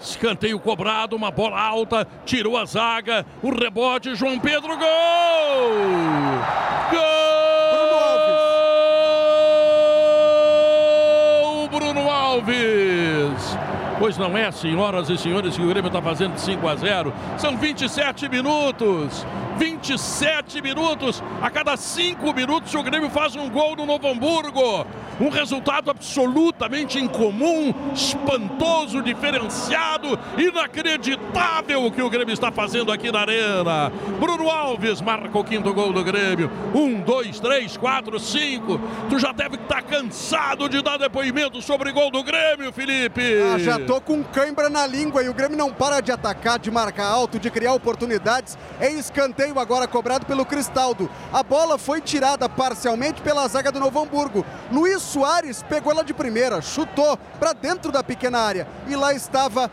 Escanteio cobrado, uma bola alta, tirou a zaga, o rebote, João Pedro, gol! Gol! Bruno Alves! Pois não é, senhoras e senhores, que o Grêmio está fazendo 5 a 0. São 27 minutos. 27 minutos. A cada 5 minutos o Grêmio faz um gol no Novo Hamburgo. Um resultado absolutamente incomum, espantoso, diferenciado, inacreditável o que o Grêmio está fazendo aqui na Arena. Bruno Alves marca o quinto gol do Grêmio. Um, dois, três, quatro, cinco. Tu já deve estar cansado de dar depoimento sobre gol do Grêmio, Felipe. Ah, já tô com cãibra na língua e o Grêmio não para de atacar, de marcar alto, de criar oportunidades. É escanteio agora cobrado pelo Cristaldo. A bola foi tirada parcialmente pela zaga do Novo Hamburgo. Luiz Soares pegou ela de primeira, chutou para dentro da pequena área e lá estava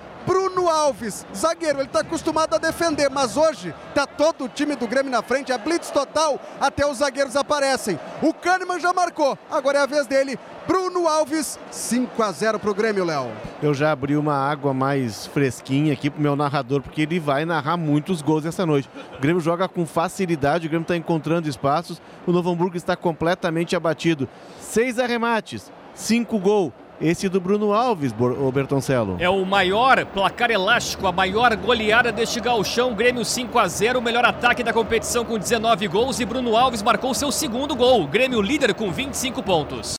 Alves, zagueiro, ele está acostumado a defender, mas hoje está todo o time do Grêmio na frente, a blitz total, até os zagueiros aparecem. O Kahneman já marcou, agora é a vez dele. Bruno Alves, 5 a 0 para o Grêmio, Léo. Eu já abri uma água mais fresquinha aqui pro meu narrador, porque ele vai narrar muitos gols essa noite. O Grêmio joga com facilidade, o Grêmio está encontrando espaços, o Novo Hamburgo está completamente abatido. Seis arremates, cinco gols. Esse do Bruno Alves, o Bertoncelo. É o maior placar elástico, a maior goleada deste gauchão. Grêmio 5 a 0 o melhor ataque da competição com 19 gols e Bruno Alves marcou seu segundo gol. Grêmio líder com 25 pontos.